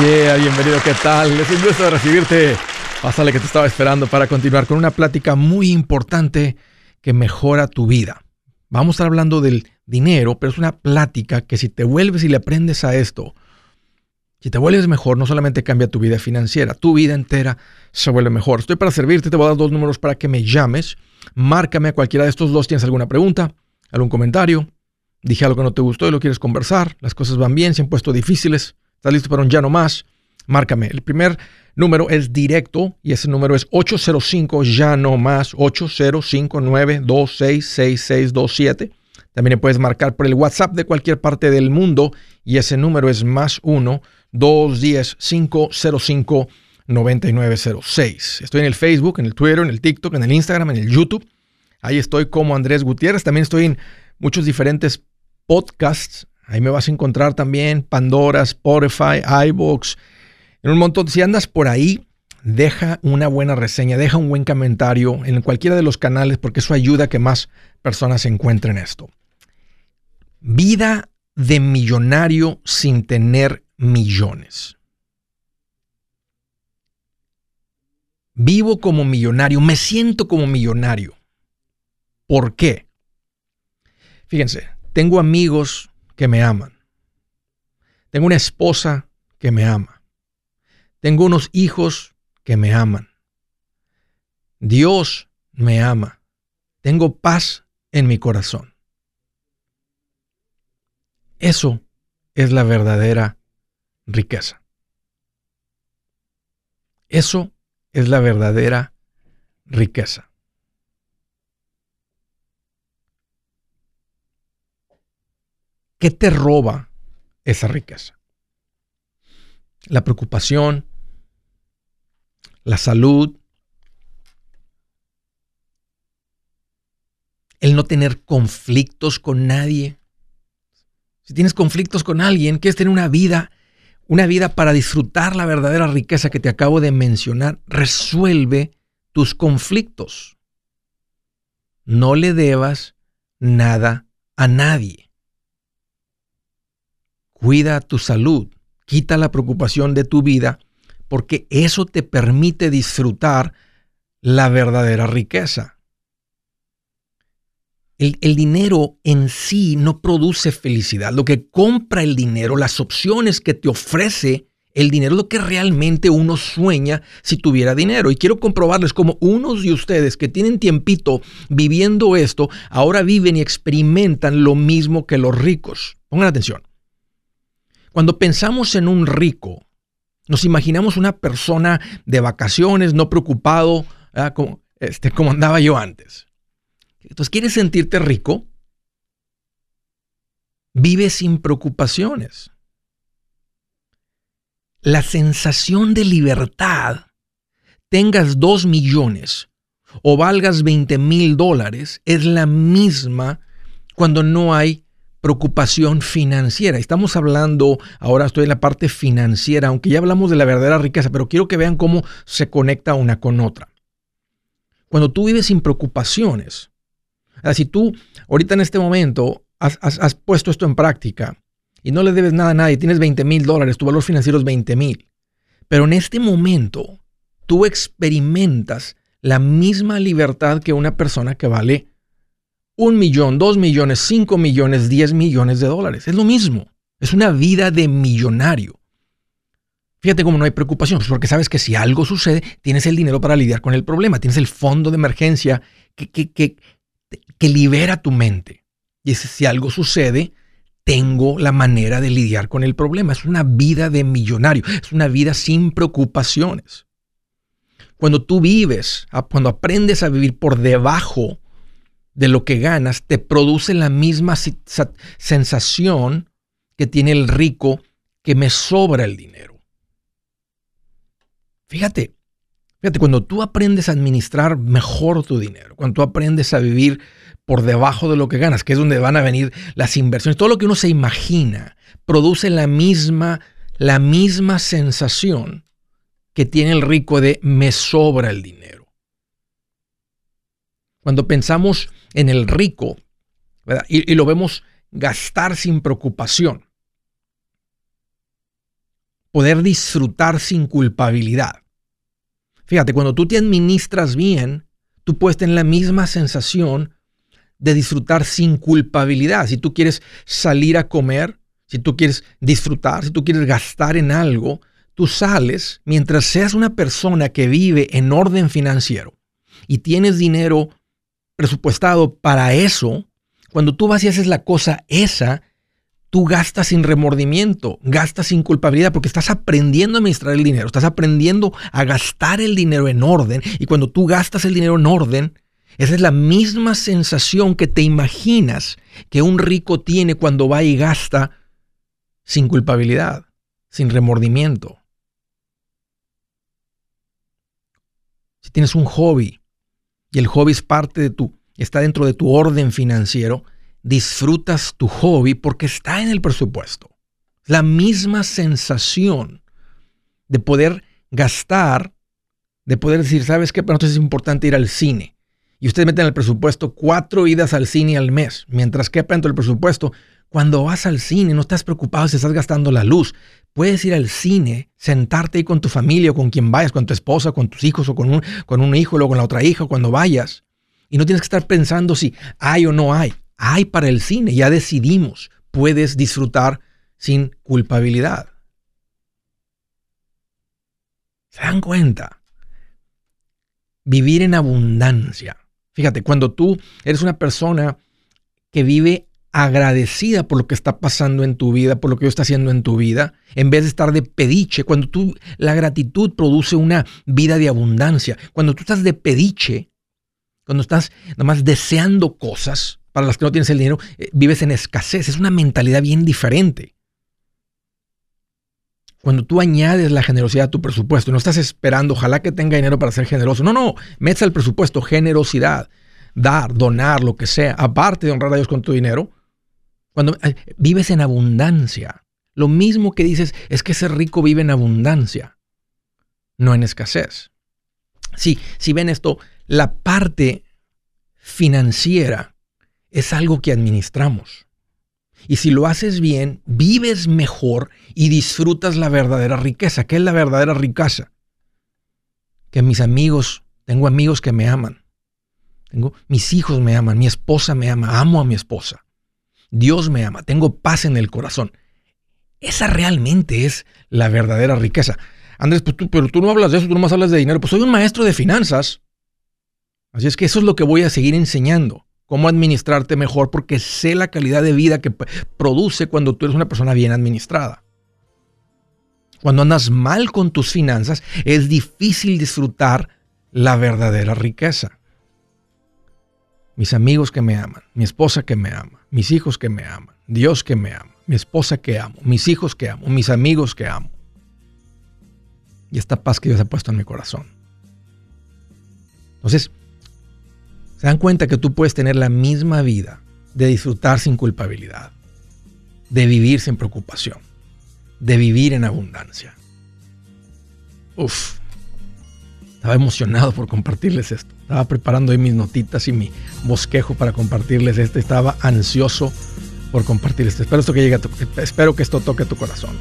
Yeah, bienvenido, ¿qué tal? Es un gusto recibirte. Pásale que te estaba esperando para continuar con una plática muy importante que mejora tu vida. Vamos a estar hablando del dinero, pero es una plática que si te vuelves y le aprendes a esto, si te vuelves mejor, no solamente cambia tu vida financiera, tu vida entera se vuelve mejor. Estoy para servirte, te voy a dar dos números para que me llames. Márcame a cualquiera de estos dos. ¿Tienes alguna pregunta? ¿Algún comentario? Dije algo que no te gustó y lo quieres conversar. Las cosas van bien, se han puesto difíciles. ¿Estás listo para un ya no más? Márcame. El primer número es directo y ese número es 805 ya no más 8059266627. También puedes marcar por el WhatsApp de cualquier parte del mundo y ese número es más 1 210 505 9906. Estoy en el Facebook, en el Twitter, en el TikTok, en el Instagram, en el YouTube. Ahí estoy como Andrés Gutiérrez. También estoy en muchos diferentes podcasts. Ahí me vas a encontrar también Pandora, Spotify, iBox, en un montón. Si andas por ahí, deja una buena reseña, deja un buen comentario en cualquiera de los canales porque eso ayuda a que más personas encuentren esto. Vida de millonario sin tener millones. Vivo como millonario, me siento como millonario. ¿Por qué? Fíjense, tengo amigos que me aman. Tengo una esposa que me ama. Tengo unos hijos que me aman. Dios me ama. Tengo paz en mi corazón. Eso es la verdadera riqueza. Eso es la verdadera riqueza. ¿Qué te roba esa riqueza? La preocupación, la salud, el no tener conflictos con nadie. Si tienes conflictos con alguien, quieres tener una vida, una vida para disfrutar la verdadera riqueza que te acabo de mencionar, resuelve tus conflictos. No le debas nada a nadie. Cuida tu salud, quita la preocupación de tu vida, porque eso te permite disfrutar la verdadera riqueza. El, dinero en sí no produce felicidad. Lo que compra el dinero, las opciones que te ofrece el dinero, lo que realmente uno sueña si tuviera dinero. Y quiero comprobarles cómo unos de ustedes que tienen tiempito viviendo esto, ahora viven y experimentan lo mismo que los ricos. Pongan atención. Cuando pensamos en un rico, nos imaginamos una persona de vacaciones, no preocupado, como, este, como andaba yo antes. Entonces, ¿quieres sentirte rico? Vive sin preocupaciones. La sensación de libertad, tengas dos millones o valgas 20 mil dólares, es la misma cuando no hay preocupación financiera. Estamos hablando, ahora estoy en la parte financiera, aunque ya hablamos de la verdadera riqueza, pero quiero que vean cómo se conecta una con otra. Cuando tú vives sin preocupaciones, si tú ahorita en este momento has, has, puesto esto en práctica y no le debes nada a nadie, tienes 20 mil dólares, tu valor financiero es 20 mil, pero en este momento tú experimentas la misma libertad que una persona que vale un millón, dos millones, cinco millones, diez millones de dólares. Es lo mismo. Es una vida de millonario. Fíjate cómo no hay preocupación, pues porque sabes que si algo sucede, tienes el dinero para lidiar con el problema, tienes el fondo de emergencia que, que, que, que libera tu mente. Y si algo sucede, tengo la manera de lidiar con el problema. Es una vida de millonario, es una vida sin preocupaciones. Cuando tú vives, cuando aprendes a vivir por debajo de lo que ganas te produce la misma sensación que tiene el rico que me sobra el dinero. Fíjate, fíjate, cuando tú aprendes a administrar mejor tu dinero, cuando tú aprendes a vivir por debajo de lo que ganas, que es donde van a venir las inversiones, todo lo que uno se imagina, produce la misma, la misma sensación que tiene el rico de me sobra el dinero. Cuando pensamos en el rico y, y lo vemos gastar sin preocupación, poder disfrutar sin culpabilidad. Fíjate, cuando tú te administras bien, tú puedes tener la misma sensación de disfrutar sin culpabilidad. Si tú quieres salir a comer, si tú quieres disfrutar, si tú quieres gastar en algo, tú sales mientras seas una persona que vive en orden financiero y tienes dinero presupuestado para eso, cuando tú vas y haces la cosa esa, tú gastas sin remordimiento, gastas sin culpabilidad, porque estás aprendiendo a administrar el dinero, estás aprendiendo a gastar el dinero en orden, y cuando tú gastas el dinero en orden, esa es la misma sensación que te imaginas que un rico tiene cuando va y gasta sin culpabilidad, sin remordimiento. Si tienes un hobby y el hobby es parte de tu, está dentro de tu orden financiero, disfrutas tu hobby porque está en el presupuesto. La misma sensación de poder gastar, de poder decir, ¿sabes qué? Pero entonces es importante ir al cine. Y ustedes meten en el presupuesto cuatro idas al cine al mes, mientras que dentro del presupuesto, cuando vas al cine no estás preocupado si estás gastando la luz. Puedes ir al cine, sentarte ahí con tu familia o con quien vayas, con tu esposa, con tus hijos o con un, con un hijo o con la otra hija cuando vayas. Y no tienes que estar pensando si hay o no hay. Hay para el cine, ya decidimos. Puedes disfrutar sin culpabilidad. ¿Se dan cuenta? Vivir en abundancia. Fíjate, cuando tú eres una persona que vive agradecida por lo que está pasando en tu vida, por lo que Dios está haciendo en tu vida, en vez de estar de pediche. Cuando tú, la gratitud produce una vida de abundancia. Cuando tú estás de pediche, cuando estás nada más deseando cosas para las que no tienes el dinero, eh, vives en escasez. Es una mentalidad bien diferente. Cuando tú añades la generosidad a tu presupuesto, no estás esperando, ojalá que tenga dinero para ser generoso. No, no, metes al presupuesto generosidad, dar, donar, lo que sea, aparte de honrar a Dios con tu dinero, cuando vives en abundancia, lo mismo que dices es que ese rico vive en abundancia, no en escasez. Sí, si ven esto, la parte financiera es algo que administramos. Y si lo haces bien, vives mejor y disfrutas la verdadera riqueza. ¿Qué es la verdadera riqueza? Que mis amigos, tengo amigos que me aman. Tengo, mis hijos me aman, mi esposa me ama, amo a mi esposa. Dios me ama, tengo paz en el corazón. Esa realmente es la verdadera riqueza. Andrés, pues pero tú no hablas de eso, tú no más hablas de dinero. Pues soy un maestro de finanzas. Así es que eso es lo que voy a seguir enseñando. Cómo administrarte mejor porque sé la calidad de vida que produce cuando tú eres una persona bien administrada. Cuando andas mal con tus finanzas, es difícil disfrutar la verdadera riqueza mis amigos que me aman, mi esposa que me ama, mis hijos que me aman, Dios que me ama, mi esposa que amo, mis hijos que amo, mis amigos que amo. Y esta paz que Dios ha puesto en mi corazón. Entonces, se dan cuenta que tú puedes tener la misma vida de disfrutar sin culpabilidad, de vivir sin preocupación, de vivir en abundancia. Uf, estaba emocionado por compartirles esto. Estaba preparando ahí mis notitas y mi bosquejo para compartirles esto. Estaba ansioso por compartirles esto. Espero, que llegue espero que esto toque tu corazón.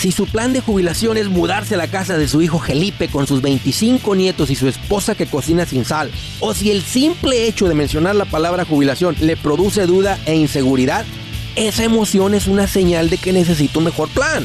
Si su plan de jubilación es mudarse a la casa de su hijo Felipe con sus 25 nietos y su esposa que cocina sin sal, o si el simple hecho de mencionar la palabra jubilación le produce duda e inseguridad, esa emoción es una señal de que necesita un mejor plan.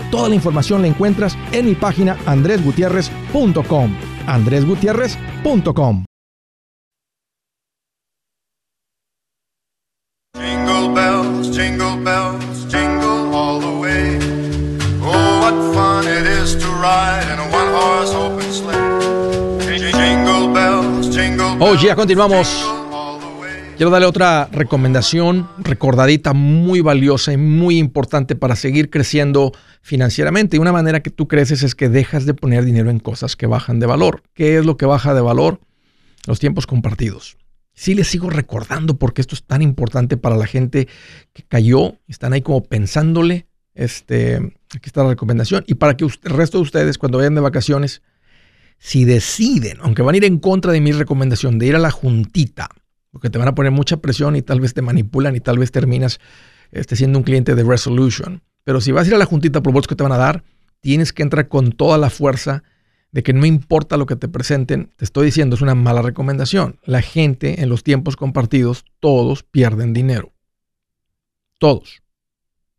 Toda la información la encuentras en mi página andresgutierrez.com. andresgutierrez.com. Jingle bells, jingle bells, jingle all the way. Oh, what fun it is to ride in a one-horse open sleigh. Jingle bells, jingle bells. Oh, ya continuamos. Quiero darle otra recomendación recordadita muy valiosa y muy importante para seguir creciendo financieramente. Y una manera que tú creces es que dejas de poner dinero en cosas que bajan de valor. ¿Qué es lo que baja de valor? Los tiempos compartidos. Sí les sigo recordando porque esto es tan importante para la gente que cayó, están ahí como pensándole. Este, aquí está la recomendación. Y para que el resto de ustedes, cuando vayan de vacaciones, si deciden, aunque van a ir en contra de mi recomendación de ir a la juntita, porque te van a poner mucha presión y tal vez te manipulan y tal vez terminas este, siendo un cliente de Resolution. Pero si vas a ir a la juntita por bots que te van a dar, tienes que entrar con toda la fuerza de que no importa lo que te presenten, te estoy diciendo, es una mala recomendación. La gente en los tiempos compartidos, todos pierden dinero. Todos.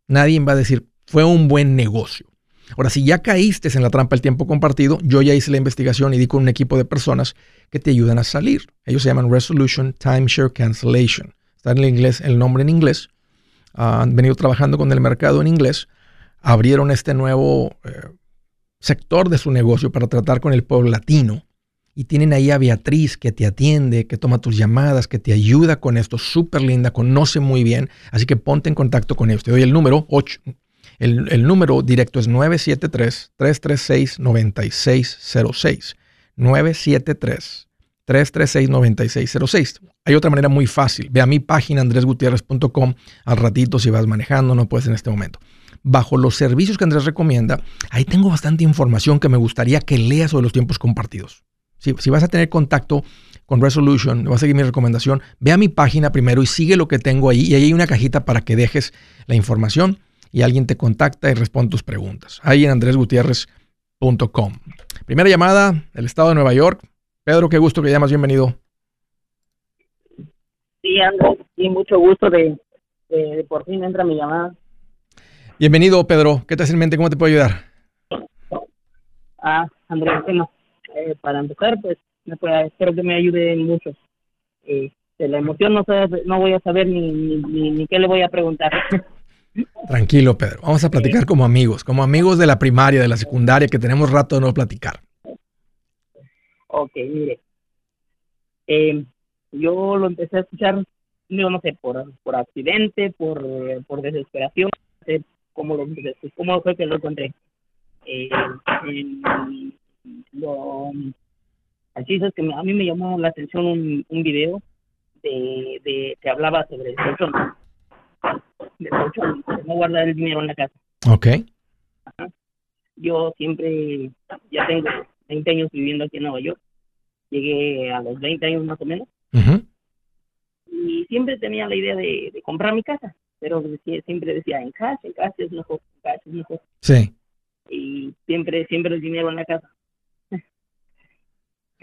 Nadie va a decir, fue un buen negocio. Ahora, si ya caíste en la trampa del tiempo compartido, yo ya hice la investigación y di con un equipo de personas que te ayudan a salir. Ellos se llaman Resolution Timeshare Cancellation. Está en el inglés, el nombre en inglés. Ah, han venido trabajando con el mercado en inglés. Abrieron este nuevo eh, sector de su negocio para tratar con el pueblo latino. Y tienen ahí a Beatriz que te atiende, que toma tus llamadas, que te ayuda con esto. Súper linda, conoce muy bien. Así que ponte en contacto con ellos. Te doy el número 8. El, número directo es 973-336-9606. 973-336-9606. Hay otra manera muy fácil. Ve a mi página andresgutierrez.com al ratito si vas manejando, no puedes en este momento. Bajo los servicios que Andrés recomienda, ahí tengo bastante información que me gustaría que leas sobre los tiempos compartidos. Si, si vas a tener contacto con Resolution, vas a seguir mi recomendación, ve a mi página primero y sigue lo que tengo ahí. Y ahí hay una cajita para que dejes la información y alguien te contacta y responde tus preguntas. Ahí en andresgutierrez.com. Primera llamada del estado de Nueva York. Pedro, qué gusto que llamas, bienvenido. Sí, Andrés, sí, mucho gusto de, de, de por fin entra mi llamada. Bienvenido, Pedro. ¿Qué te hace en mente? ¿Cómo te puedo ayudar? Ah, Andrés, bueno, eh, para empezar, pues, espero que me ayude mucho. Eh, de la emoción no, sé, no voy a saber ni, ni, ni, ni qué le voy a preguntar. Tranquilo, Pedro. Vamos a platicar como amigos, como amigos de la primaria, de la secundaria, que tenemos rato de no platicar. ok, mire. Eh, yo lo empecé a escuchar, yo no sé, por, por accidente, por, por desesperación, no cómo, lo, cómo fue que lo encontré. Eh, que a mí me llamó la atención un, un video de, de que hablaba sobre el colchón, de no guardar el dinero en la casa. Ok. Yo siempre, ya tengo 20 años viviendo aquí en Nueva York. Llegué a los 20 años más o menos. Ujú. Y siempre tenía la idea de, de comprar mi casa. Pero decía- siempre decía, en casa, en casa es mejor, en casa es mejor. Sí. Y siempre, siempre el dinero en la casa.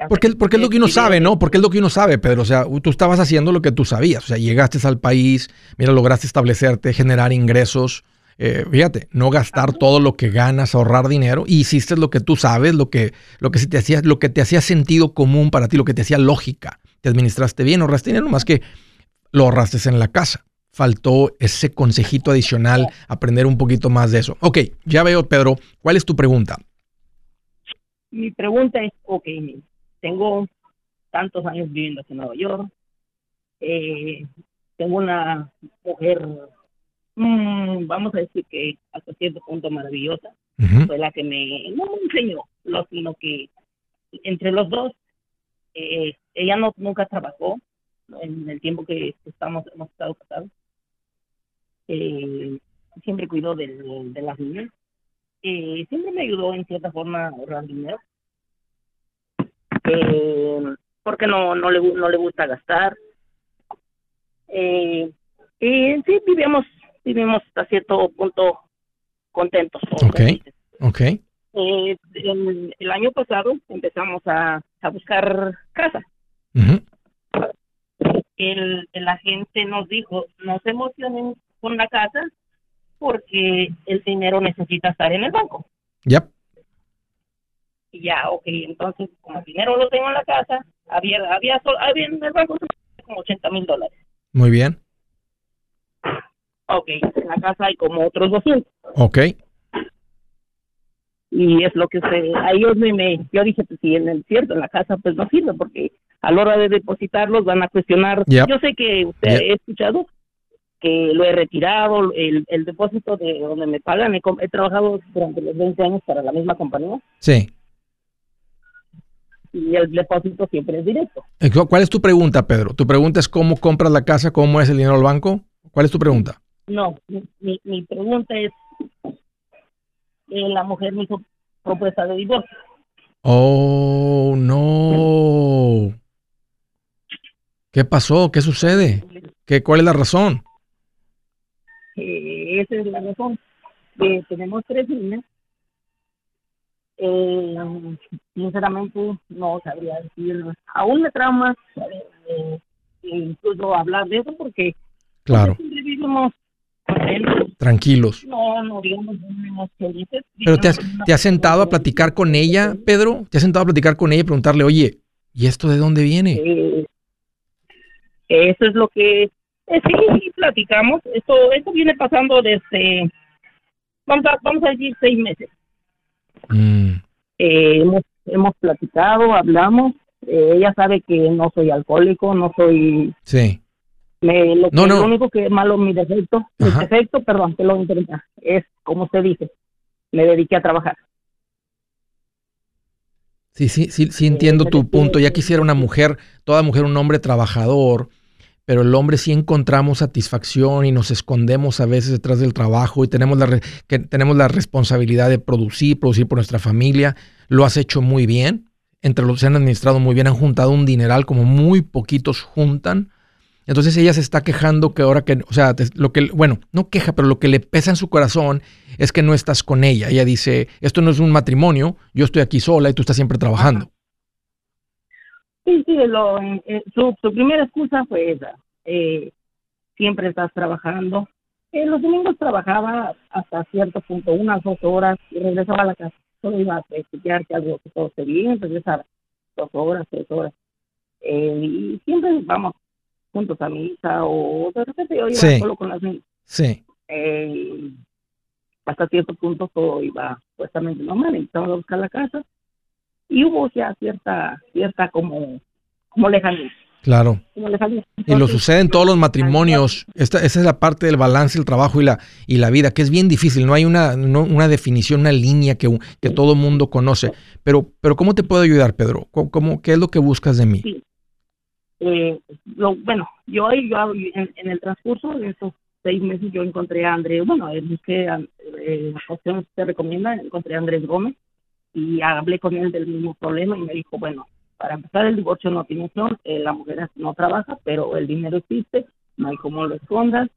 Porque, porque es lo que uno sabe, ¿no? Porque es lo que uno sabe, Pedro. O sea, tú estabas haciendo lo que tú sabías. O sea, llegaste al país, mira, lograste establecerte, generar ingresos. Eh, fíjate, no gastar todo lo que ganas, ahorrar dinero. Y hiciste lo que tú sabes, lo que, lo que se te hacía, lo que te hacía sentido común para ti, lo que te hacía lógica. Te administraste bien, ahorraste dinero, más que lo ahorraste en la casa. Faltó ese consejito adicional, aprender un poquito más de eso. Ok, ya veo, Pedro. ¿Cuál es tu pregunta? Mi pregunta es, ok, tengo tantos años viviendo aquí en Nueva York. Eh, tengo una mujer, mm, vamos a decir que hasta cierto punto maravillosa. Fue la que me, no me enseñó, lo, sino que entre los dos eh, ella no nunca trabajó en el tiempo que estamos hemos estado casados. Eh, siempre cuidó del- de, las niñas. Eh, siempre me ayudó en cierta forma a ahorrar dinero. Eh, porque no no le no le gusta gastar. Eh, y sí vivimos vivimos hasta cierto punto contentos. Ok. Ok. Eh, el, el año pasado empezamos a, a buscar casa. Ujú. El, el agente nos dijo, no se emocionen con la casa porque el dinero necesita estar en el banco. Yep. Y ya, ok, entonces como el dinero lo tengo en la casa, había, había, había en el banco como 80 mil dólares. Muy bien. Ok, en la casa hay como otros 200. Ok. y es lo que se ahí yo me, me- yo dije pues si en el cierto en la casa pues no sirve porque a la hora de depositarlos van a cuestionar Yep. yo sé que usted Yep. he escuchado que lo he retirado el, el depósito de donde me pagan he, he trabajado durante los 20 años para la misma compañía Sí. Y el depósito siempre es directo Eh, ¿Cuál es tu pregunta, Pedro? ¿Tu pregunta es cómo compras la casa, cómo es el dinero al banco? ¿Cuál es tu pregunta? no mi, mi, mi pregunta es eh, la mujer me hizo propuesta de divorcio Oh, no. ¿Qué pasó? ¿Qué sucede? ¿Qué, ¿Cuál es la razón? Eh, esa es la razón. Eh, tenemos tres niñas. Eh, sinceramente, no sabría decir. Aún me trauma eh, eh, incluso hablar de eso porque Claro, siempre vivimos tranquilos. No, no digamos, vivimos felices. Pero te has, te has sentado a platicar con ella, Pedro. ¿Te has sentado a platicar con ella y preguntarle, oye, ¿y esto de dónde viene? Eh, eso es lo que eh, sí, sí, platicamos. Esto, esto viene pasando desde, vamos a, vamos a decir, seis meses. Mm, Eh, hemos, hemos platicado, hablamos. Eh, ella sabe que no soy alcohólico, no soy. sí, Me, lo, que- No, no. lo único que es malo, mi defecto, mi defecto, perdón, que lo interrumpa, es como usted dice, me dediqué a trabajar. sí, sí, sí, sí entiendo tu punto. Ya quisiera una mujer, toda mujer, un hombre trabajador, pero el hombre sí encontramos satisfacción y nos escondemos a veces detrás del trabajo y tenemos la, que tenemos la responsabilidad de producir, producir por nuestra familia. Lo has hecho muy bien. Entre los se han administrado muy bien, han juntado un dineral como muy poquitos juntan. Entonces ella se está quejando que ahora que, o sea, lo que, bueno, no queja, pero lo que le pesa en su corazón es que no estás con ella. Ella dice, esto no es un matrimonio, yo estoy aquí sola y tú estás siempre trabajando. Sí, sí, lo, eh, su, su primera excusa fue esa. Eh, siempre estás trabajando. Eh, los domingos trabajaba hasta cierto punto, unas dos horas, y regresaba a la casa. Solo iba a chequear que algo que todo esté bien, regresaba dos horas, tres horas. Eh, y siempre vamos juntos a misa o de repente yo iba Sí. solo con las niñas. Sí, Eh, hasta cierto punto todo iba supuestamente normal, empezamos a buscar la casa y hubo ya cierta, cierta como, como lejanía. claro. como lejanía. Y lo sucede en todos los matrimonios. Esta, esa es la parte del balance, el trabajo y la, y la vida, que es bien difícil. No hay una, no- una definición, una línea que, que todo mundo conoce. Pero, pero ¿cómo te puedo ayudar, Pedro? ¿Cómo, cómo- qué es lo que buscas de mí? eh, lo, bueno, yo yo en, en el transcurso de esos seis meses yo encontré a Andrés, bueno, eh, busqué eh, opciones que te recomienda, encontré a Andrés Gómez y hablé con él del mismo problema y me dijo, bueno, para empezar el divorcio no tiene opción, eh, la mujer no trabaja, pero el dinero existe, no hay cómo lo escondas.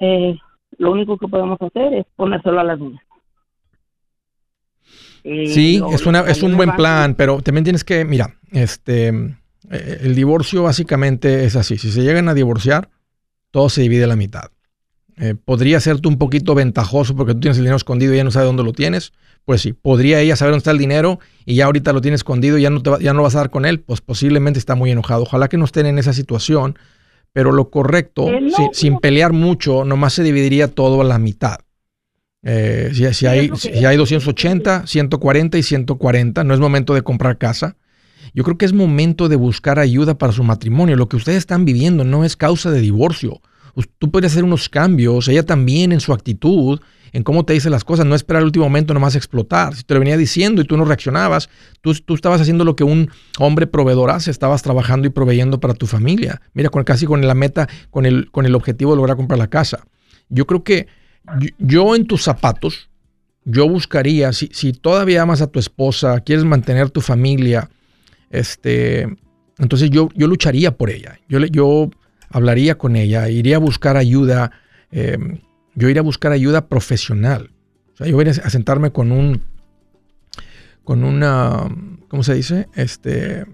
Eh, lo único que podemos hacer es ponérselo a las niñas. Eh, Sí, lo- es, una, es un buen plan, pero también tienes que, mira, este, eh, el divorcio básicamente es así. Si se llegan a divorciar, todo se divide a la mitad. Eh, podría serte un poquito ventajoso porque tú tienes el dinero escondido y ya no sabes dónde lo tienes. Pues sí, podría ella saber dónde está el dinero y ya ahorita lo tiene escondido y ya no, te va- ya no vas a dar con él. Pues posiblemente está muy enojado. Ojalá que no estén en esa situación, pero lo correcto, si- sin pelear mucho, nomás se dividiría todo a la mitad. Eh, si, si hay, si hay 280, 140 y 140, no es momento de comprar casa. Yo creo que es momento de buscar ayuda para su matrimonio. Lo que ustedes están viviendo no es causa de divorcio. Us- Tú podrías hacer unos cambios, ella también en su actitud, en cómo te dice las cosas, no esperar el último momento nomás explotar. Si te lo venía diciendo y tú no reaccionabas, tú, tú estabas haciendo lo que un hombre proveedor hace, estabas trabajando y proveyendo para tu familia. Mira, con, casi con la meta, con el, con el objetivo de lograr comprar la casa. Yo creo que yo, en tus zapatos, yo buscaría, si, si todavía amas a tu esposa, quieres mantener tu familia, este, entonces yo, yo lucharía por ella. Yo, yo hablaría con ella, iría a buscar ayuda, eh, yo iría a buscar ayuda profesional. O sea, yo iría a sentarme con un, con una, ¿cómo se dice? Este,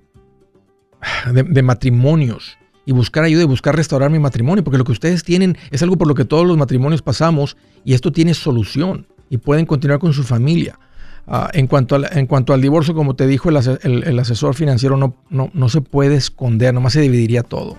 de, matrimonios y buscar ayuda y buscar restaurar mi matrimonio, porque lo que ustedes tienen es algo por lo que todos los matrimonios pasamos y esto tiene solución y pueden continuar con su familia. Ah, en, cuanto al, en cuanto al divorcio, como te dijo el- el asesor financiero, no, no, no se puede esconder, nomás se dividiría todo.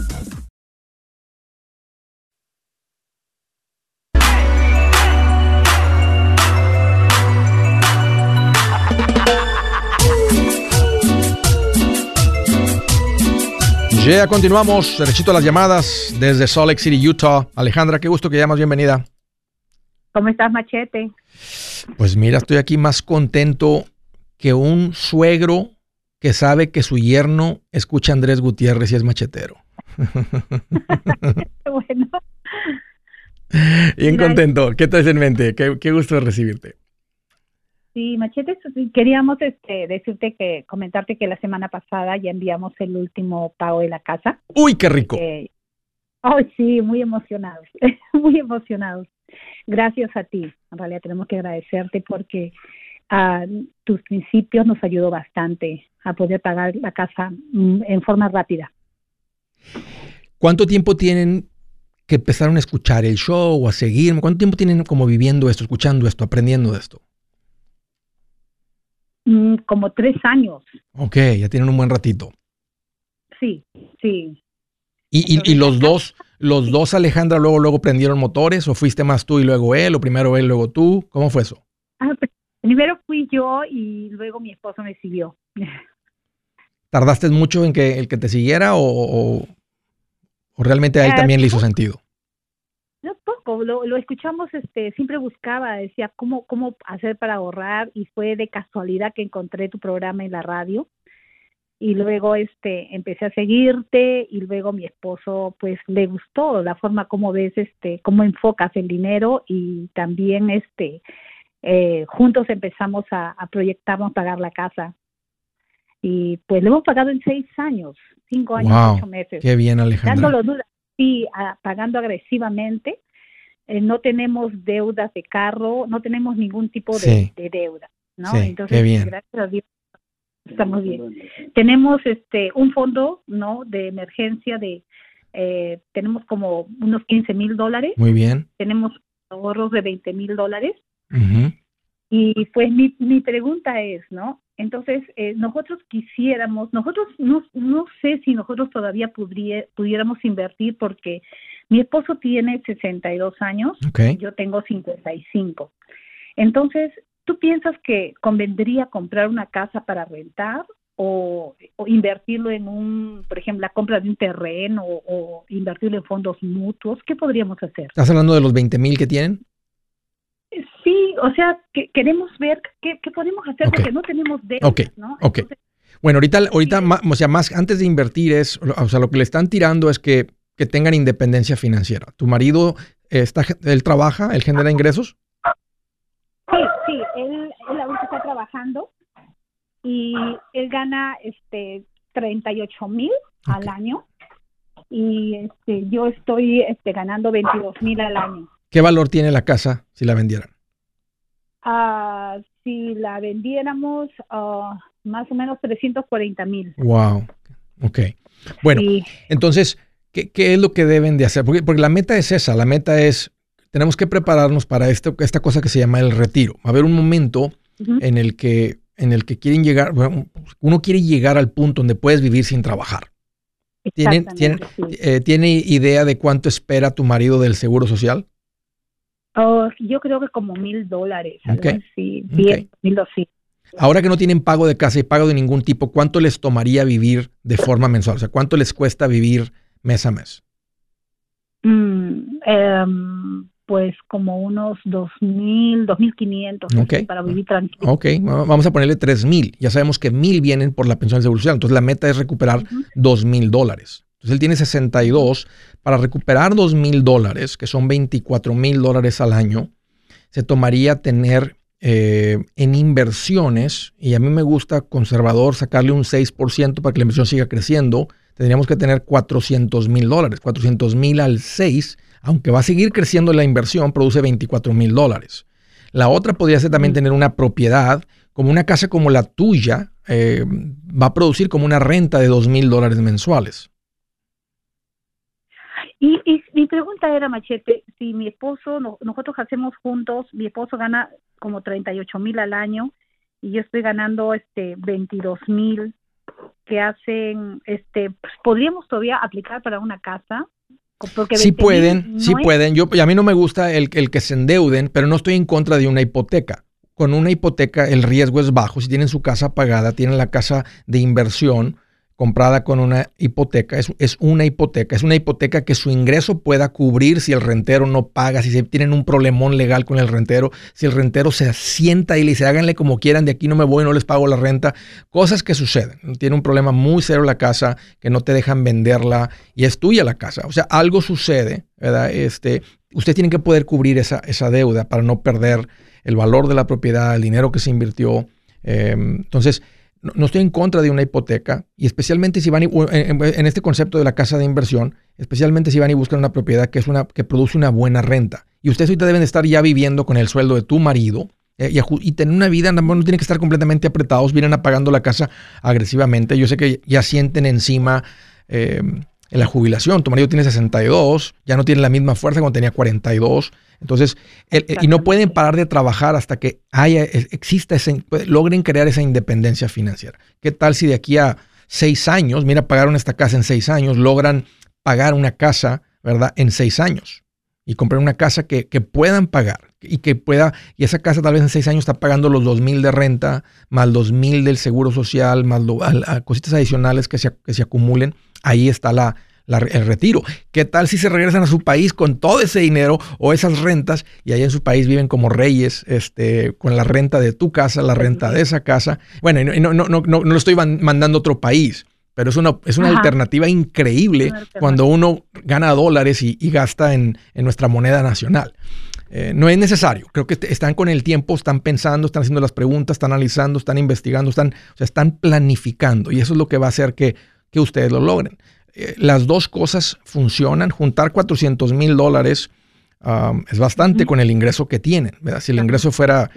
Ya continuamos, derechito a las llamadas desde Salt Lake City, Utah. Alejandra, qué gusto que llamas, bienvenida. ¿Cómo estás, Machete? Pues mira, estoy aquí más contento que un suegro que sabe que su yerno escucha a Andrés Gutiérrez y es machetero. bueno, Bien contento. ¿Qué traes en mente? Qué, qué gusto recibirte. Sí, Machete, sí, queríamos este, decirte que, comentarte que la semana pasada ya enviamos el último pago de la casa. Uy, qué rico. Eh, Ay, sí, muy emocionados, muy emocionados. Gracias a ti. En realidad tenemos que agradecerte porque ah, tus principios nos ayudó bastante a poder pagar la casa mm, en forma rápida. ¿Cuánto tiempo tienen que empezaron a escuchar el show o a seguirme? ¿Cuánto tiempo tienen como viviendo esto, escuchando esto, aprendiendo de esto? Mm, como tres años, Ok, ya tienen un buen ratito. sí, sí. ¿Y, y- y los dos, los dos, Alejandra, luego, luego prendieron motores? ¿O fuiste más tú y luego él? ¿O primero él, luego tú? ¿Cómo fue eso? Ah, pues, primero fui yo y luego mi esposo me siguió. ¿Tardaste mucho en que el que te siguiera o, o- o realmente a él Eh, también le hizo sentido? Lo, lo escuchamos, este, siempre buscaba, decía cómo, cómo hacer para ahorrar y fue de casualidad que encontré tu programa en la radio y luego este empecé a seguirte y luego mi esposo pues le gustó la forma como ves este cómo enfocas el dinero y también este eh, juntos empezamos a, a proyectarnos pagar la casa y pues lo hemos pagado en seis años cinco años Wow, ocho meses Qué bien, Alejandra. dándolo dura, sí, a- pagando agresivamente. Eh, no tenemos deudas de carro, no tenemos ningún tipo de, Sí. de deuda, ¿no? Sí, Entonces, qué bien. gracias a Dios, estamos bien. Tenemos este un fondo, ¿no? De emergencia de, eh, tenemos como unos 15 mil dólares, Muy bien. tenemos ahorros de 20 mil dólares. Y pues mi, mi pregunta es, ¿no? Entonces, eh, nosotros quisiéramos, nosotros no, no sé si nosotros todavía pudrie- pudiéramos invertir porque mi esposo tiene 62 años, Ok. yo tengo 55. Entonces, ¿tú piensas que convendría comprar una casa para rentar o, o invertirlo en un, por ejemplo, la compra de un terreno o, o invertirlo en fondos mutuos? ¿Qué podríamos hacer? ¿Estás hablando de los 20 mil que tienen? Sí, o sea, que queremos ver qué, qué podemos hacer porque no tenemos deudas, Ok, ¿no? Entonces, Bueno, ahorita, ahorita Sí. o sea, más antes de invertir es, o sea, lo que le están tirando es que, que tengan independencia financiera. ¿Tu marido eh, está, él trabaja, él genera ingresos? sí, sí, él, él ahorita está trabajando y él gana este 38 mil al año y este yo estoy este ganando 22 mil al año. ¿Qué valor tiene la casa si la vendieran? Ah, si la vendiéramos ah, más o menos 340 mil. Wow. Ok. Bueno, Sí. entonces, ¿qué, qué es lo que deben de hacer? Porque, porque la meta es esa, la meta es, tenemos que prepararnos para esto, esta cosa que se llama el retiro. Va a haber un momento en el que, en el que quieren llegar, bueno, uno quiere llegar al punto donde puedes vivir sin trabajar. ¿Tienen, tienen, Exactamente, sí. eh, ¿Tiene idea de cuánto espera tu marido del seguro social? Oh, yo creo que como mil dólares. algo Ok. así, Ok. diez, mil doscientos. Ahora que no tienen pago de casa y pago de ningún tipo, ¿cuánto les tomaría vivir de forma mensual? O sea, ¿cuánto les cuesta vivir mes a mes? Mm, em, pues como unos dos mil, dos mil quinientos Ok. así, para vivir tranquilo. Ok, va- vamos a ponerle 3 mil. Ya sabemos que mil vienen por la pensión del seguro social. Entonces la meta es recuperar Ujú. 2 mil dólares. Entonces él tiene 62. Para recuperar 2 mil dólares, que son 24 mil dólares al año, se tomaría tener eh, en inversiones, y a mí me gusta conservador sacarle un 6% para que la inversión siga creciendo, tendríamos que tener 400 mil dólares. 400 mil al 6, aunque va a seguir creciendo la inversión, produce 24 mil dólares. La otra podría ser también tener una propiedad, como una casa como la tuya, eh, va a producir como una renta de 2 mil dólares mensuales. Y, y mi pregunta era, Machete, si mi esposo, no- nosotros hacemos juntos, mi esposo gana como 38 mil al año y yo estoy ganando este 22 mil, que hacen, este, pues, podríamos todavía aplicar para una casa. Porque Sí 20,000 pueden, no sí es- pueden. Yo, a mí no me gusta el, el que se endeuden, pero no estoy en contra de una hipoteca. Con una hipoteca el riesgo es bajo. Si tienen su casa pagada, tienen la casa de inversión comprada con una hipoteca, es, es una hipoteca. Es una hipoteca que su ingreso pueda cubrir si el rentero no paga, si se tienen un problemón legal con el rentero, si el rentero se sienta y le dice háganle como quieran, de aquí no me voy, no les pago la renta. Cosas que suceden. Tiene un problema muy serio la casa, que no te dejan venderla y es tuya la casa. O sea, algo sucede, ¿verdad? Este, usted tiene que poder cubrir esa, esa deuda para no perder el valor de la propiedad, el dinero que se invirtió. Eh, entonces, no, estoy en contra de una hipoteca y especialmente si van y, en, este concepto de la casa de inversión, especialmente si van y buscan una propiedad que es una que produce una buena renta. Y ustedes ahorita deben de estar ya viviendo con el sueldo de tu marido eh, y, y tener una vida, no, no tienen que estar completamente apretados, vienen apagando la casa agresivamente. Yo sé que ya sienten encima eh, en la jubilación. Tu marido tiene 62, ya no tiene la misma fuerza cuando tenía 42. Entonces, el- el- y no pueden parar de trabajar hasta que haya, e- exista ese, pues, logren crear esa independencia financiera. ¿Qué tal si de aquí a seis años, mira, pagaron esta casa en seis años, logran pagar una casa, ¿verdad? En seis años y comprar una casa que, que puedan pagar y que pueda, y esa casa tal vez en seis años está pagando los dos mil de renta, más dos mil del seguro social, más lo- a cositas adicionales que se, que se acumulen, ahí está la, la- el retiro. ¿Qué tal si se regresan a su país con todo ese dinero o esas rentas y allá en su país viven como reyes, este, con la renta de tu casa, la renta de esa casa? Bueno, no, no, no, no, lo estoy mandando a otro país. Pero es una, es una Ajá. alternativa increíble Una alternativa. cuando uno gana dólares y, y gasta en, en nuestra moneda nacional. Eh, no es necesario. Creo que est- están con el tiempo, están pensando, están haciendo las preguntas, están analizando, están investigando, están, o sea, están planificando. Y eso es lo que va a hacer que, que ustedes lo logren. Eh, las dos cosas funcionan. Juntar 400 mil dólares um, es bastante con el ingreso que tienen. ¿verdad? Si el ingreso fuera,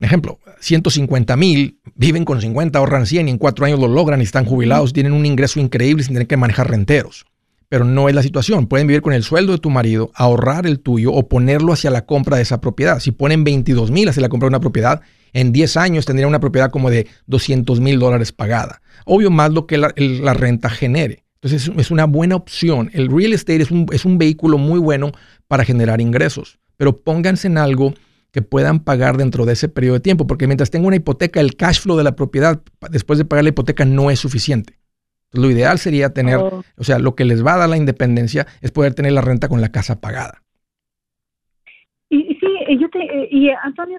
ejemplo, 150 mil, viven con 50, ahorran 100 y en cuatro años lo logran y están jubilados, tienen un ingreso increíble sin tener que manejar renteros pero no es la situación. Pueden vivir con el sueldo de tu marido, ahorrar el tuyo o ponerlo hacia la compra de esa propiedad. Si ponen 22 mil hacia la compra de una propiedad, en 10 años tendría una propiedad como de 200 mil dólares pagada. Obvio, más lo que la, renta genere. Entonces es, una buena opción. El real estate es un, es un vehículo muy bueno para generar ingresos, pero pónganse en algo que puedan pagar dentro de ese periodo de tiempo, porque mientras tenga una hipoteca, el cash flow de la propiedad después de pagar la hipoteca no es suficiente. Entonces, lo ideal sería tener Oh. o sea, lo que les va a dar la independencia es poder tener la renta con la casa pagada. Y y sí, eh, yo te, eh, y Antonio,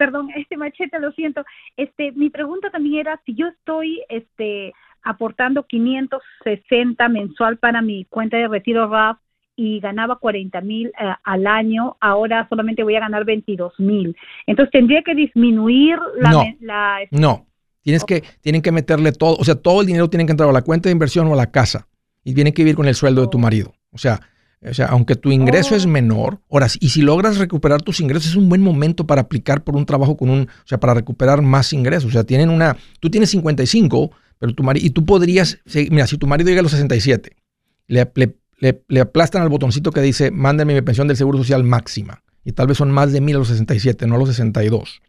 perdón, este machete, lo siento. Este, mi pregunta también era si yo estoy, este, aportando 560 mensual para mi cuenta de retiro RAF y ganaba 40 mil eh, al año, ahora solamente voy a ganar 22 mil. Entonces tendría que disminuir la... No. la- No, tienes que, tienen que meterle todo, o sea, todo el dinero tiene que entrar a la cuenta de inversión o a la casa y tiene que vivir con el sueldo de tu marido. O sea, o sea, aunque tu ingreso Oh. es menor, ahora, y si logras recuperar tus ingresos, es un buen momento para aplicar por un trabajo con un, o sea, para recuperar más ingresos. O sea, tienen una, tú tienes 55, pero tu marido, y tú podrías, mira, si tu marido llega a los 67, le, le, le- le aplastan al botoncito que dice, mándame mi pensión del Seguro Social máxima. Y tal vez son más de mil a los 67, no a los 62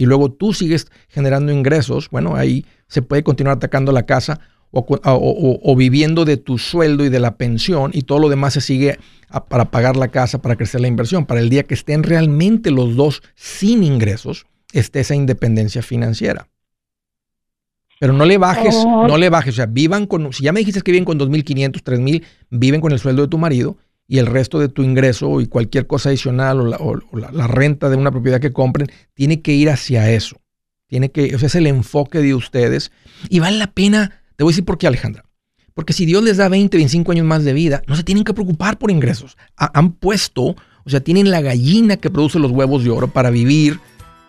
y luego tú sigues generando ingresos, bueno, ahí se puede continuar atacando la casa o, viviendo de tu sueldo y de la pensión y todo lo demás se sigue a- para pagar la casa, para crecer la inversión. Para el día que estén realmente los dos sin ingresos, esté esa independencia financiera. Pero no le bajes, Oh. no le bajes, o sea, vivan con, si ya me dijiste que viven con 2.500, 3.000, viven con el sueldo de tu marido y el resto de tu ingreso y cualquier cosa adicional o la, o- la- la renta de una propiedad que compren, tiene que ir hacia eso. Tiene que, o sea, es el enfoque de ustedes y vale la pena, te voy a decir por qué Alejandra. Porque si Dios les da 20, 25 años más de vida, no se tienen que preocupar por ingresos. Ha- han puesto, o sea, tienen la gallina que produce los huevos de oro para vivir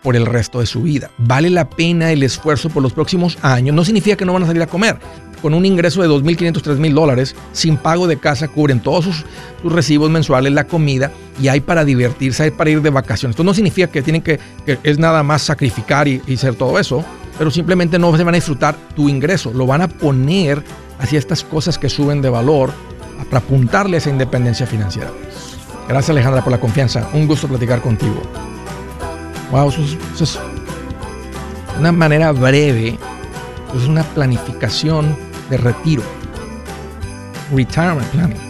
por el resto de su vida. Vale la pena el esfuerzo por los próximos años. No significa que no van a salir a comer. Con un ingreso de 2.500, 3.000 dólares, sin pago de casa, cubren todos sus, sus recibos mensuales, la comida, y hay para divertirse, hay para ir de vacaciones. Esto no significa que tienen que, es nada más sacrificar y hacer todo eso, pero simplemente no se van a disfrutar tu ingreso. Lo van a poner hacia estas cosas que suben de valor para apuntarle a esa independencia financiera. Gracias Alejandra por la confianza. Un gusto platicar contigo. Wow, eso es, eso es una manera breve, es una planificación de retiro. Retirement planning.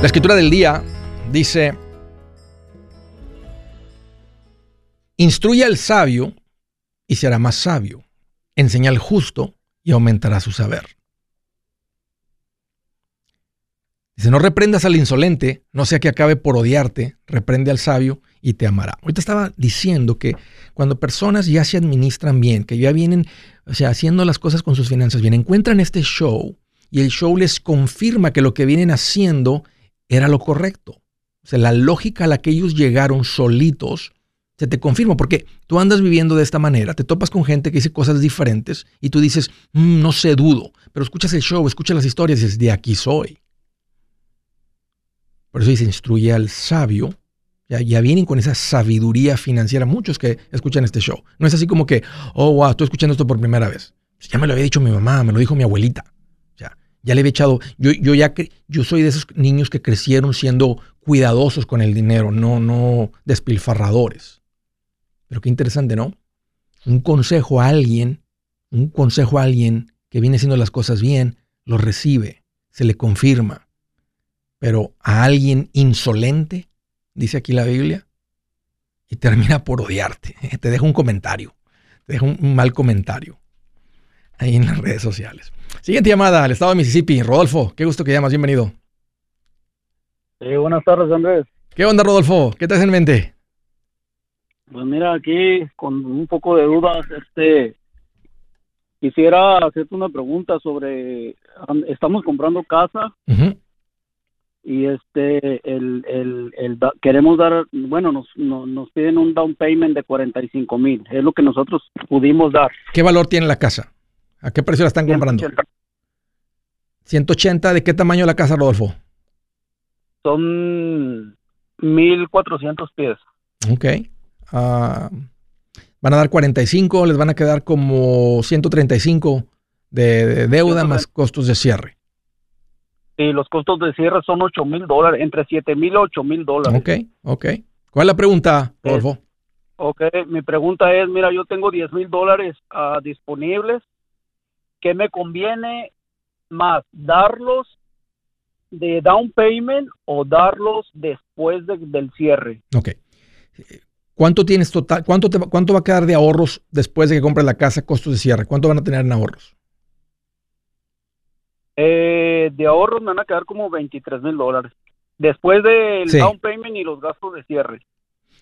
La escritura del día dice, instruye al sabio y será más sabio, enseña al justo y aumentará su saber. Dice, no reprendas al insolente, no sea que acabe por odiarte, reprende al sabio y te amará. Ahorita estaba diciendo que cuando personas ya se administran bien, que ya vienen, o sea, haciendo las cosas con sus finanzas bien, encuentran este show y el show les confirma que lo que vienen haciendo era lo correcto. O sea, la lógica a la que ellos llegaron solitos se te confirma, porque tú andas viviendo de esta manera, te topas con gente que dice cosas diferentes y tú dices, "Mm, no sé, dudo, pero escuchas el show, escuchas las historias y dices, de aquí soy. Por eso dice, instruye al sabio. Ya, ya vienen con esa sabiduría financiera muchos que escuchan este show. No es así como que, oh, wow, estoy escuchando esto por primera vez. Ya me lo había dicho mi mamá, me lo dijo mi abuelita. Ya, ya le había echado. Yo, yo ya yo soy de esos niños que crecieron siendo cuidadosos con el dinero, no, no despilfarradores. Pero qué interesante, ¿no? Un consejo a alguien, un consejo a alguien que viene haciendo las cosas bien, lo recibe, se le confirma. Pero a alguien insolente, dice aquí la Biblia, y termina por odiarte. Te deja un comentario, te deja un, mal comentario ahí en las redes sociales. Siguiente llamada al estado de Mississippi. Rodolfo, qué gusto que llamas, bienvenido. Sí, buenas tardes, Andrés. ¿Qué onda, Rodolfo? ¿Qué te hace en mente? Pues mira, aquí con un poco de dudas, este, quisiera hacerte una pregunta sobre, am, estamos comprando casa y este, el, el, el queremos dar, bueno, nos, no- nos piden un down payment de 45 mil, es lo que nosotros pudimos dar. ¿Qué valor tiene la casa? ¿A qué precio la están comprando? 180. 180, ¿de qué tamaño la casa, Rodolfo? Son 1400 pies. Ok. Ah, van a dar 45, les van a quedar como 135 de, de deuda más costos de cierre. Y los costos de cierre son 8 mil dólares, entre 7 mil y 8 mil dólares. Ok, ok. ¿Cuál es la pregunta, Rodolfo? Ok, mi pregunta es, mira, yo tengo 10 mil dólares ah, disponibles. ¿Qué me conviene más, darlos de down payment o darlos después de- del cierre? Ok. ¿Cuánto tienes total? ¿Cuánto, te va- ¿Cuánto va a quedar de ahorros después de que compres la casa, costos de cierre? ¿Cuánto van a tener en ahorros? Eh, de ahorros me van a quedar como 23 mil dólares. Después del Sí. down payment y los gastos de cierre.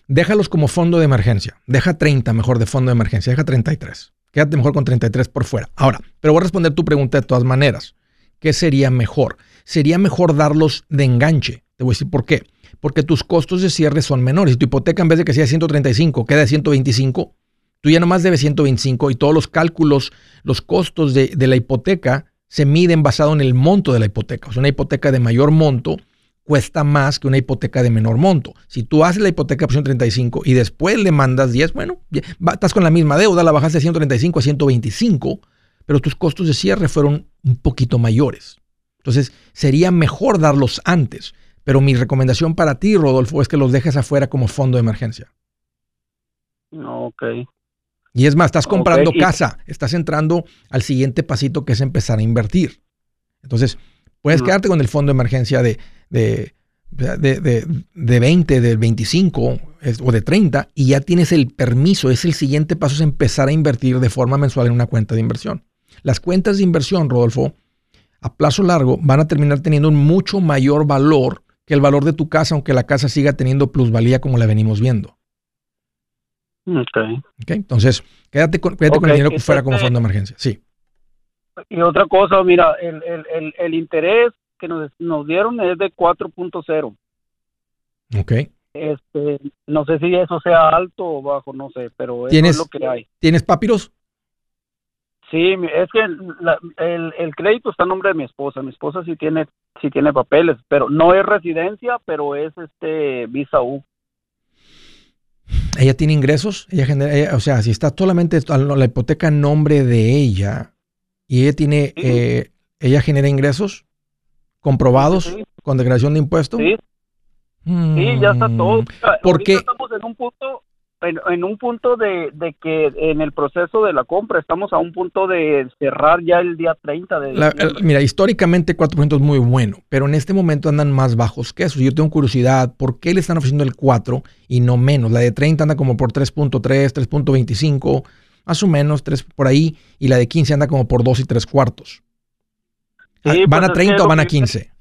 Déjalos como fondo de emergencia. Deja 30 mejor de fondo de emergencia. Deja 33. Quédate mejor con 33 por fuera. Ahora, pero voy a responder tu pregunta de todas maneras. ¿Qué sería mejor? Sería mejor darlos de enganche. Te voy a decir por qué. Porque tus costos de cierre son menores. Si tu hipoteca en vez de que sea 135 queda de 125, tú ya nomás debes 125 y todos los cálculos, los costos de, de la hipoteca se miden basado en el monto de la hipoteca. O sea, una hipoteca de mayor monto cuesta más que una hipoteca de menor monto. Si tú haces la hipoteca por 135 y después le mandas 10, bueno, estás con la misma deuda, la bajaste de 135 a 125, pero tus costos de cierre fueron un poquito mayores. Entonces, sería mejor darlos antes. Pero mi recomendación para ti, Rodolfo, es que los dejes afuera como fondo de emergencia. Ok. Y es más, estás comprando casa, estás entrando al siguiente pasito que es empezar a invertir. Entonces, puedes quedarte con el fondo de emergencia de, de, de, de- de 20, del 25 es- o de 30 y ya tienes el permiso. Es el siguiente paso, es empezar a invertir de forma mensual en una cuenta de inversión. Las cuentas de inversión, Rodolfo, a plazo largo van a terminar teniendo un mucho mayor valor que el valor de tu casa, aunque la casa siga teniendo plusvalía como la venimos viendo. Ok. ¿ok? Entonces, quédate con, quédate con el dinero fuera como fondo de emergencia. Sí. Y otra cosa, mira, el, el, el, el interés que nos, nos dieron es de 4.0. Ok. Este, no sé si eso sea alto o bajo, no sé, pero eso ¿Tienes- es lo que hay. ¿Tienes papiros? Sí, es que la- el, el crédito está a nombre de mi esposa. Mi esposa sí tiene sí tiene papeles, pero no es residencia, pero es este visa U. ¿Ella tiene ingresos? Ella genera, ella- o sea, si está solamente la hipoteca en nombre de ella y ella tiene, Sí. eh, ella genera ingresos comprobados Sí, con declaración de impuesto. sí, sí, ya está todo. Mm, Ahorita ¿Por qué? Estamos en un punto, en, en un punto de, de que en el proceso de la compra estamos a un punto de cerrar ya el día 30 de La- el- mira, históricamente 4% es muy bueno, pero en este momento andan más bajos que eso. Yo tengo curiosidad, ¿por qué le están ofreciendo el 4 y no menos? La de 30 anda como por 3.3, 3.25, más o menos, 3 por ahí, y la de 15 anda como por 2 y 3 cuartos. Ah, Sí, ¿Van pues a es 30 que o van a que- 15?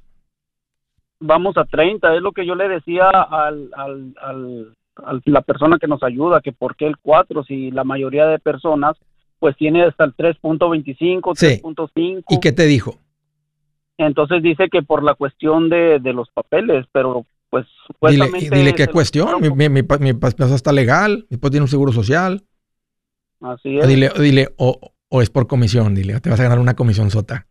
vamos a 30, es lo que yo le decía al, al, al- la persona que nos ayuda, que por qué el 4, si la mayoría de personas pues tiene hasta el 3.25, Sí. 3.5. ¿Y qué te dijo? Entonces dice que por la cuestión de, de los papeles, pero pues Dile, supuestamente... dile qué cuestión. Mi, mi, mi, mi esposa está legal, mi esposa tiene un seguro social. Así O es. dile, o, dile o, o es por comisión, dile, te vas a ganar una comisión sota.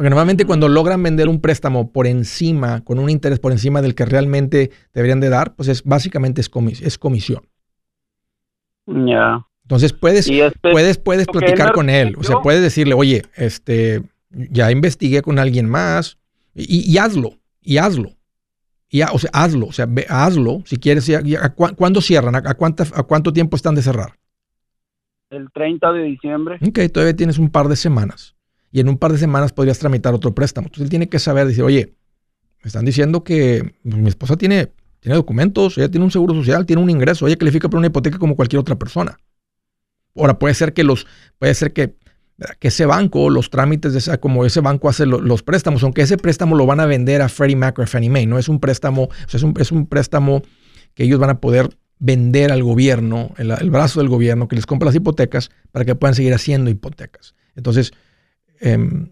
Porque normalmente cuando logran vender un préstamo por encima, con un interés por encima del que realmente deberían de dar, pues es básicamente es, comis- es comisión. Ya. Entonces puedes, Y este- puedes, puedes platicar con él. O sea, puedes decirle, oye, este, ya investigué con alguien más y, y hazlo, y hazlo. Y, ha- o sea, hazlo, o sea, ve- hazlo. Si quieres, ya- ya- ¿a cu- ¿cuándo cierran? ¿A, a cuánta- ¿A cuánto tiempo están de cerrar? el 30 de diciembre. Ok, todavía tienes un par de semanas. Y en un par de semanas podrías tramitar otro préstamo. Entonces él tiene que saber, decir, oye, me están diciendo que mi esposa tiene, tiene documentos, ella tiene un seguro social, tiene un ingreso, ella califica por una hipoteca como cualquier otra persona. Ahora puede ser que los, puede ser que, que ese banco, los trámites de esa, como ese banco hace lo- los préstamos, aunque ese préstamo lo van a vender a Freddie Mac o Fannie Mae, no es un préstamo, es un, es un préstamo que ellos van a poder vender al gobierno, el, el brazo del gobierno que les compra las hipotecas para que puedan seguir haciendo hipotecas. Entonces, em,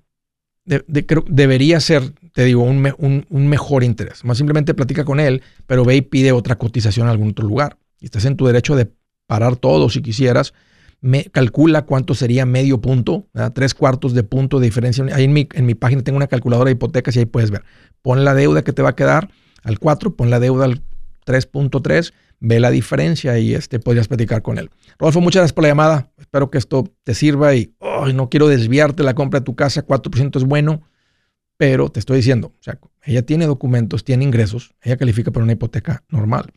debería ser, te digo, un, me- un- un mejor interés. Más simplemente platica con él, pero ve y pide otra cotización en algún otro lugar. Y estás en tu derecho de parar todo si quisieras. Me, calcula cuánto sería medio punto, tres cuartos de punto de diferencia. Ahí en mi, en mi página tengo una calculadora de hipotecas y ahí puedes ver. Pon la deuda que te va a quedar al 4, pon la deuda al 3.3, ve la diferencia y este, podrías platicar con él. Rodolfo, muchas gracias por la llamada. Espero que esto te sirva y no quiero desviarte la compra de tu casa. 4% es bueno, pero te estoy diciendo, o sea, ella tiene documentos, tiene ingresos, ella califica para una hipoteca normal.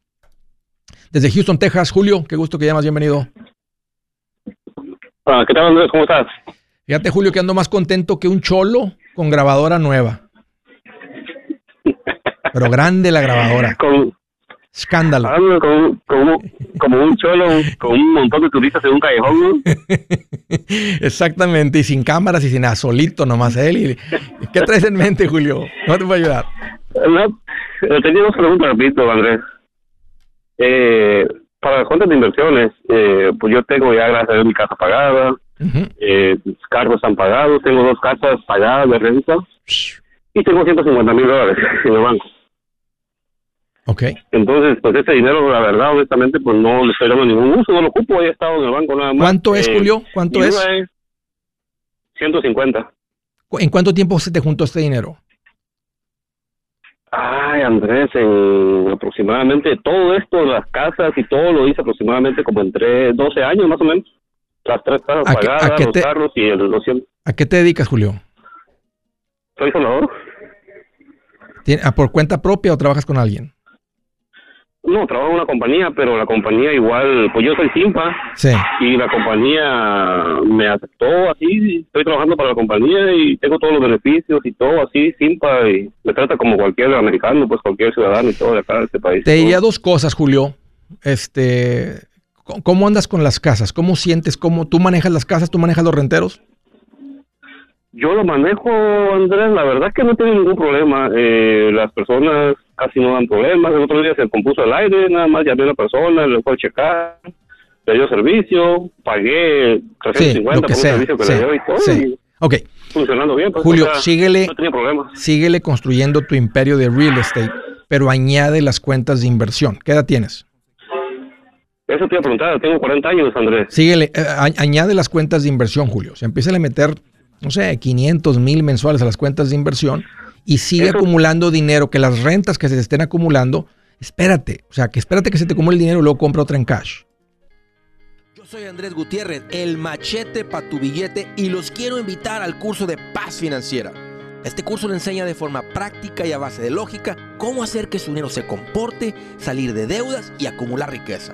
Desde Houston, Texas, Julio, qué gusto que llamas, bienvenido. Ah, ¿Qué tal, Andrés? ¿Cómo estás? Fíjate, Julio, que ando más contento que un cholo con grabadora nueva. Pero grande la grabadora. Con, Escándalo. ando con, con- como un cholo, con un montón de turistas en un callejón. ¿no? Exactamente, y sin cámaras y sin nada, solito nomás él. Y, ¿Qué traes en mente, Julio? ¿Cómo te puedo ayudar? No, eh, tenía dos preguntas, repito, Andrés. Eh, para las cuentas de inversiones, eh, pues yo tengo ya, gracias a Dios, mi casa pagada, Ujú. eh, mis cargos están pagados, tengo dos casas pagadas de renta y tengo 150 mil dólares en el banco. Ok. Entonces, pues ese dinero, la verdad, honestamente, pues no le estoy dando ningún uso, no lo ocupo, he estado en el banco nada más. ¿Cuánto es, Eh, Julio? ¿Cuánto es? es 150. ¿Cu- ¿En cuánto tiempo se te juntó este dinero? Ay, Andrés, en aproximadamente todo esto, las casas y todo lo hice aproximadamente como entre 12 años más o menos. Las tres casas ¿A qué- a pagadas, los te- carros y el los cien- ¿A qué te dedicas, Julio? ¿Soy soldador? ¿Tien- ¿A por cuenta propia o trabajas con alguien? No, trabajo en una compañía, pero la compañía igual, pues yo soy Simpa Sí. y la compañía me aceptó así, estoy trabajando para la compañía y tengo todos los beneficios y todo así, Simpa, y me trata como cualquier americano, pues cualquier ciudadano y todo de acá de este país. Te diría dos cosas, Julio. Este, ¿cómo andas con las casas? ¿Cómo sientes? ¿Cómo tú manejas las casas? ¿Tú manejas los renteros? Yo lo manejo, Andrés, la verdad que no tiene ningún problema. Eh, las personas casi no dan problemas. El otro día se compuso el aire, nada más llamé a una persona, le fue a checar, le dio servicio, pagué 350 lo que por sea, un servicio que sí, le dio y todo, sí. Ok, funcionando bien. pues, Julio, o sea, síguele. No tenía síguele construyendo tu imperio de real estate, pero añade las cuentas de inversión. ¿Qué edad tienes? Eso te iba a preguntar, tengo 40 años, Andrés. Síguele, eh, añade las cuentas de inversión, Julio. O sea, empieza a meter, no sé, 500 mil mensuales a las cuentas de inversión y sigue Eso- acumulando dinero, que las rentas que se estén acumulando, espérate, o sea, que espérate que se te acumule el dinero y luego compra otra en cash. Yo soy Andrés Gutiérrez, el machete para tu billete y los quiero invitar al curso de paz financiera. Este curso le enseña de forma práctica y a base de lógica cómo hacer que su dinero se comporte, salir de deudas y acumular riqueza.